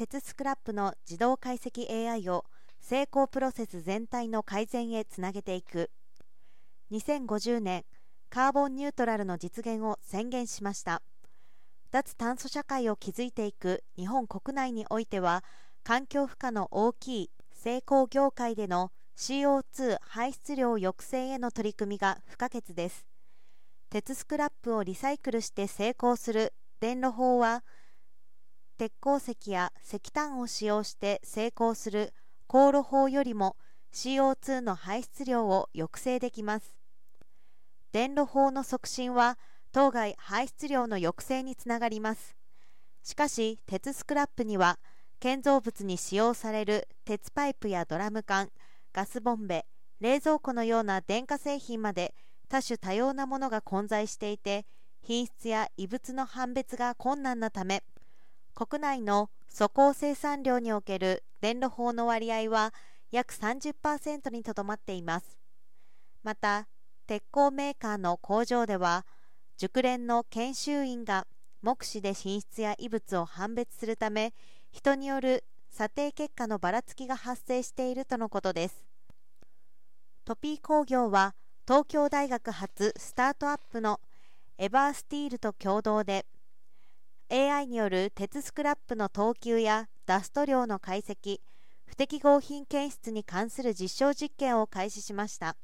鉄スクラップの自動解析 AI を成功プロセス全体の改善へつなげていく。2050年カーボンニュートラルの実現を宣言しました。脱炭素社会を築いていく日本国内においては環境負荷の大きい成功業界での CO2 排出量抑制への取り組みが不可欠です。鉄スクラップをリサイクルして成功する電炉法は鉄鉱石や石炭を使用して成功する航路法よりも CO2 の排出量を抑制できます。電炉法の促進は当該排出量の抑制につながります。しかし鉄スクラップには建造物に使用される鉄パイプやドラム缶ガスボンベ冷蔵庫のような電化製品まで多種多様なものが混在していて品質や異物の判別が困難なため国内の粗鋼生産量における電炉法の割合は約30%にとどまっています。また鉄鋼メーカーの工場では熟練の研修員が目視で品質や異物を判別するため人による査定結果のばらつきが発生しているとのことです。トピー工業は東京大学発スタートアップのエバースティールと共同で AI による鉄スクラップの等級やダスト量の解析不適合品検出に関する実証実験を開始しました。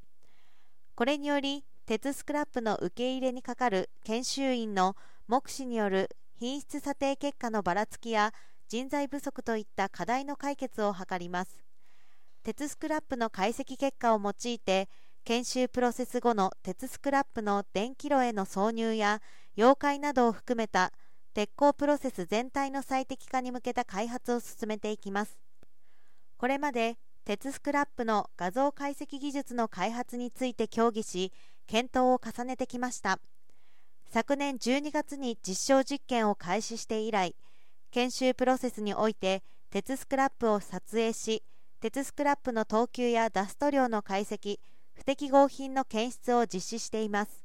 これにより鉄スクラップの受け入れにかかる研修員の目視による品質査定結果のばらつきや人材不足といった課題の解決を図ります。鉄スクラップの解析結果を用いて研修プロセス後の鉄スクラップの電気炉への挿入や溶解などを含めた鉄鋼プロセス全体の最適化に向けた開発を進めていきます。これまで鉄スクラップの画像解析技術の開発について協議し検討を重ねてきました。昨年12月に実証実験を開始して以来研修プロセスにおいて鉄スクラップを撮影し鉄スクラップの等級やダスト量の解析不適合品の検出を実施しています。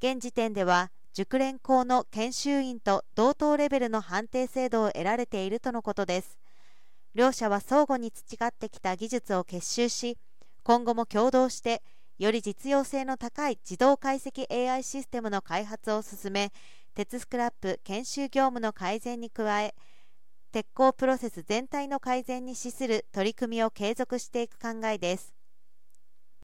現時点では熟練校の研修員と同等レベルの判定制度を得られているとのことです。両者は相互に培ってきた技術を結集し今後も共同してより実用性の高い自動解析 AI システムの開発を進め鉄スクラップ研修業務の改善に加え鉄鋼プロセス全体の改善に資する取り組みを継続していく考えです。